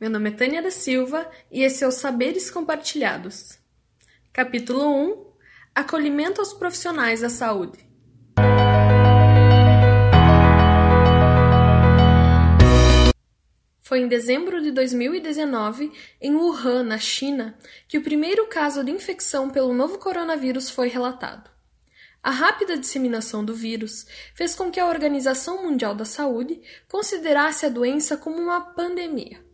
Meu nome é Tânia da Silva e esse é o Saberes Compartilhados. Capítulo 1 Acolhimento aos profissionais da saúde. Foi em dezembro de 2019, em Wuhan, na China, que o primeiro caso de infecção pelo novo coronavírus foi relatado. A rápida disseminação do vírus fez com que a Organização Mundial da Saúde considerasse a doença como uma pandemia.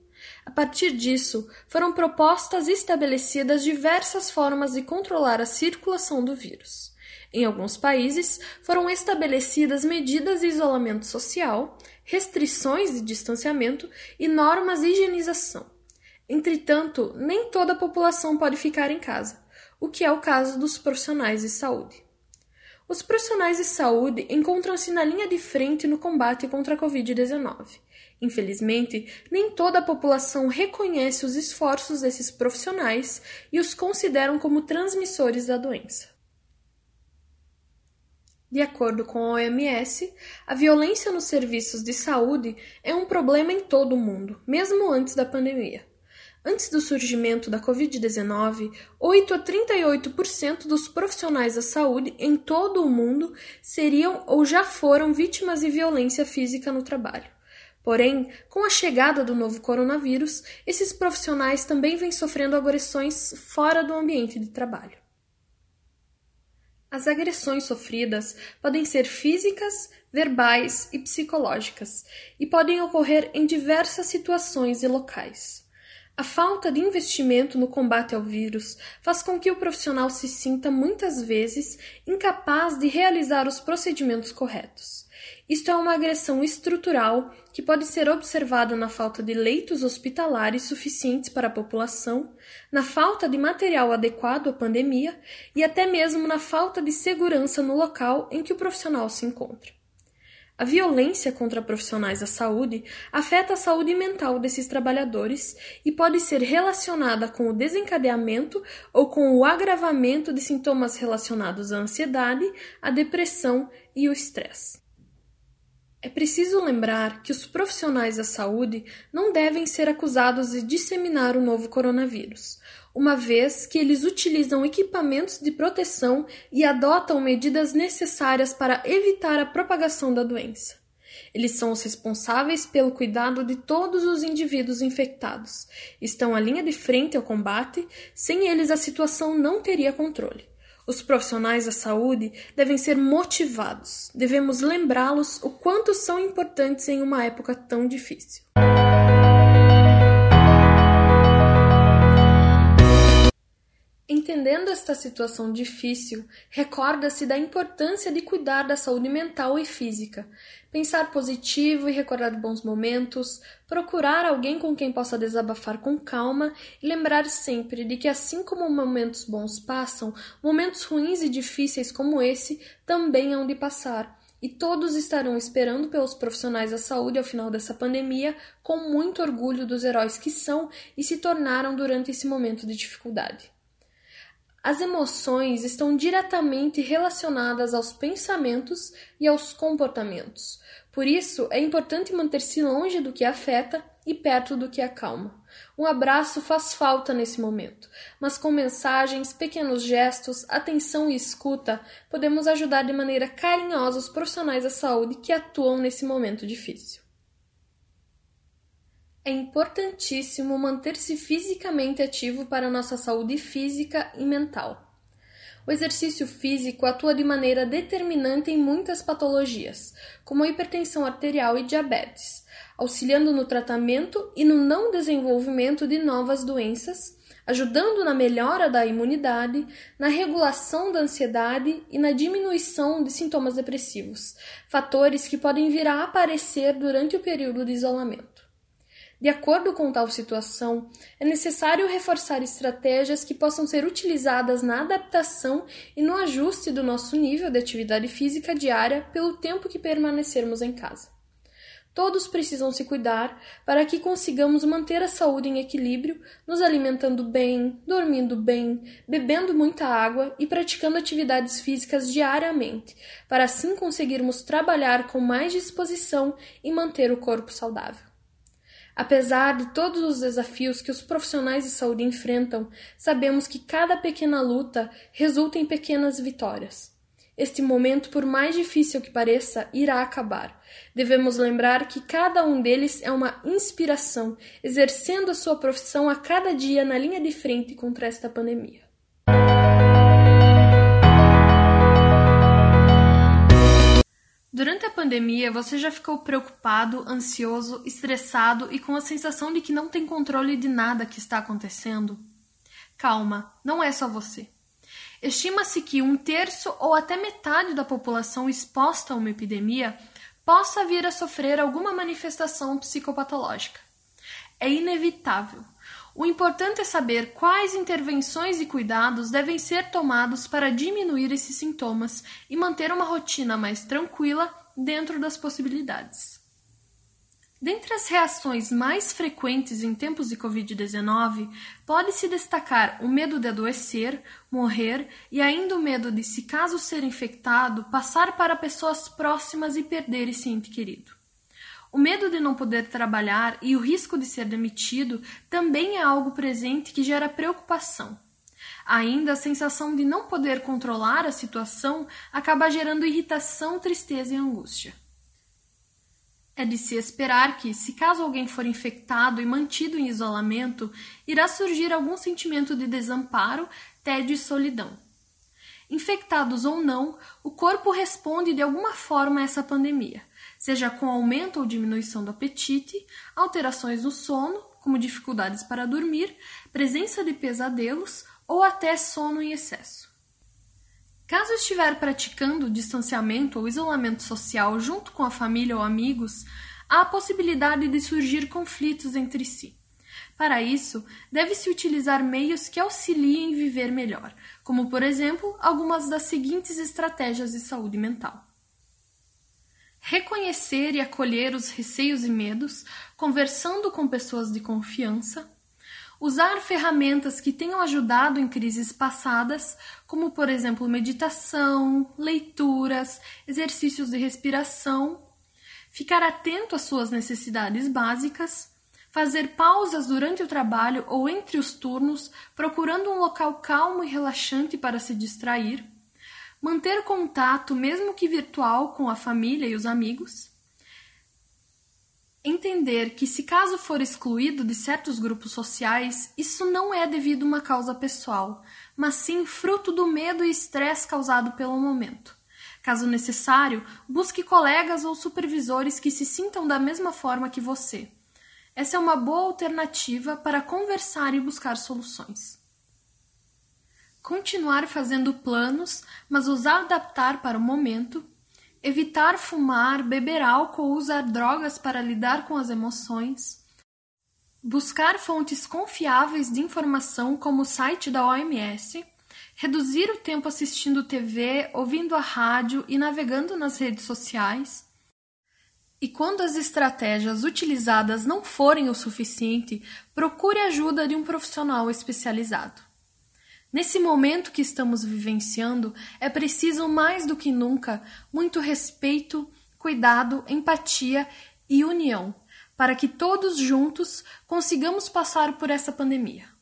A partir disso, foram propostas e estabelecidas diversas formas de controlar a circulação do vírus. Em alguns países, foram estabelecidas medidas de isolamento social, restrições de distanciamento e normas de higienização. Entretanto, nem toda a população pode ficar em casa, o que é o caso dos profissionais de saúde. Os profissionais de saúde encontram-se na linha de frente no combate contra a Covid-19. Infelizmente, nem toda a população reconhece os esforços desses profissionais e os consideram como transmissores da doença. De acordo com a OMS, a violência nos serviços de saúde é um problema em todo o mundo, mesmo antes da pandemia. Antes do surgimento da Covid-19, 8 a 38% dos profissionais da saúde em todo o mundo seriam ou já foram vítimas de violência física no trabalho. Porém, com a chegada do novo coronavírus, esses profissionais também vêm sofrendo agressões fora do ambiente de trabalho. As agressões sofridas podem ser físicas, verbais e psicológicas, e podem ocorrer em diversas situações e locais. A falta de investimento no combate ao vírus faz com que o profissional se sinta muitas vezes incapaz de realizar os procedimentos corretos. Isto é uma agressão estrutural que pode ser observada na falta de leitos hospitalares suficientes para a população, na falta de material adequado à pandemia e até mesmo na falta de segurança no local em que o profissional se encontra. A violência contra profissionais da saúde afeta a saúde mental desses trabalhadores e pode ser relacionada com o desencadeamento ou com o agravamento de sintomas relacionados à ansiedade, à depressão e ao estresse. É preciso lembrar que os profissionais da saúde não devem ser acusados de disseminar o novo coronavírus, uma vez que eles utilizam equipamentos de proteção e adotam medidas necessárias para evitar a propagação da doença. Eles são os responsáveis pelo cuidado de todos os indivíduos infectados. Estão à linha de frente ao combate, sem eles a situação não teria controle. Os profissionais da saúde devem ser motivados. Devemos lembrá-los o quanto são importantes em uma época tão difícil. Entendendo esta situação difícil, recorda-se da importância de cuidar da saúde mental e física, pensar positivo e recordar bons momentos, procurar alguém com quem possa desabafar com calma e lembrar sempre de que, assim como momentos bons passam, momentos ruins e difíceis como esse também hão de passar. E todos estarão esperando pelos profissionais da saúde ao final dessa pandemia com muito orgulho dos heróis que são e se tornaram durante esse momento de dificuldade. As emoções estão diretamente relacionadas aos pensamentos e aos comportamentos. Por isso, é importante manter-se longe do que afeta e perto do que acalma. Um abraço faz falta nesse momento, mas com mensagens, pequenos gestos, atenção e escuta, podemos ajudar de maneira carinhosa os profissionais da saúde que atuam nesse momento difícil. É importantíssimo manter-se fisicamente ativo para nossa saúde física e mental. O exercício físico atua de maneira determinante em muitas patologias, como a hipertensão arterial e diabetes, auxiliando no tratamento e no não desenvolvimento de novas doenças, ajudando na melhora da imunidade, na regulação da ansiedade e na diminuição de sintomas depressivos, fatores que podem vir a aparecer durante o período de isolamento. De acordo com tal situação, é necessário reforçar estratégias que possam ser utilizadas na adaptação e no ajuste do nosso nível de atividade física diária pelo tempo que permanecermos em casa. Todos precisam se cuidar para que consigamos manter a saúde em equilíbrio, nos alimentando bem, dormindo bem, bebendo muita água e praticando atividades físicas diariamente, para assim conseguirmos trabalhar com mais disposição e manter o corpo saudável. Apesar de todos os desafios que os profissionais de saúde enfrentam, sabemos que cada pequena luta resulta em pequenas vitórias. Este momento, por mais difícil que pareça, irá acabar. Devemos lembrar que cada um deles é uma inspiração, exercendo a sua profissão a cada dia na linha de frente contra esta pandemia. Durante a pandemia, você já ficou preocupado, ansioso, estressado e com a sensação de que não tem controle de nada que está acontecendo? Calma, não é só você. Estima-se que um terço ou até metade da população exposta a uma epidemia possa vir a sofrer alguma manifestação psicopatológica. É inevitável. O importante é saber quais intervenções e cuidados devem ser tomados para diminuir esses sintomas e manter uma rotina mais tranquila dentro das possibilidades. Dentre as reações mais frequentes em tempos de Covid-19, pode-se destacar o medo de adoecer, morrer e ainda o medo de, se caso ser infectado, passar para pessoas próximas e perder esse ente querido. O medo de não poder trabalhar e o risco de ser demitido também é algo presente que gera preocupação. Ainda a sensação de não poder controlar a situação acaba gerando irritação, tristeza e angústia. É de se esperar que, se caso alguém for infectado e mantido em isolamento, irá surgir algum sentimento de desamparo, tédio e solidão. Infectados ou não, o corpo responde de alguma forma a essa pandemia, seja com aumento ou diminuição do apetite, alterações no sono, como dificuldades para dormir, presença de pesadelos ou até sono em excesso. Caso estiver praticando distanciamento ou isolamento social junto com a família ou amigos, há a possibilidade de surgir conflitos entre si. Para isso, deve-se utilizar meios que auxiliem viver melhor, como, por exemplo, algumas das seguintes estratégias de saúde mental. Reconhecer e acolher os receios e medos, conversando com pessoas de confiança, Usar ferramentas que tenham ajudado em crises passadas, como por exemplo meditação, leituras, exercícios de respiração. Ficar atento às suas necessidades básicas. Fazer pausas durante o trabalho ou entre os turnos, procurando um local calmo e relaxante para se distrair. Manter contato, mesmo que virtual, com a família e os amigos entender que, se caso for excluído de certos grupos sociais, isso não é devido a uma causa pessoal, mas sim fruto do medo e estresse causado pelo momento. Caso necessário, busque colegas ou supervisores que se sintam da mesma forma que você. Essa é uma boa alternativa para conversar e buscar soluções. Continuar fazendo planos, mas os adaptar para o momento evitar fumar, beber álcool ou usar drogas para lidar com as emoções, buscar fontes confiáveis de informação como o site da OMS, reduzir o tempo assistindo TV, ouvindo a rádio e navegando nas redes sociais. E quando as estratégias utilizadas não forem o suficiente, procure ajuda de um profissional especializado. Nesse momento que estamos vivenciando, é preciso mais do que nunca muito respeito, cuidado, empatia e união, para que todos juntos consigamos passar por essa pandemia.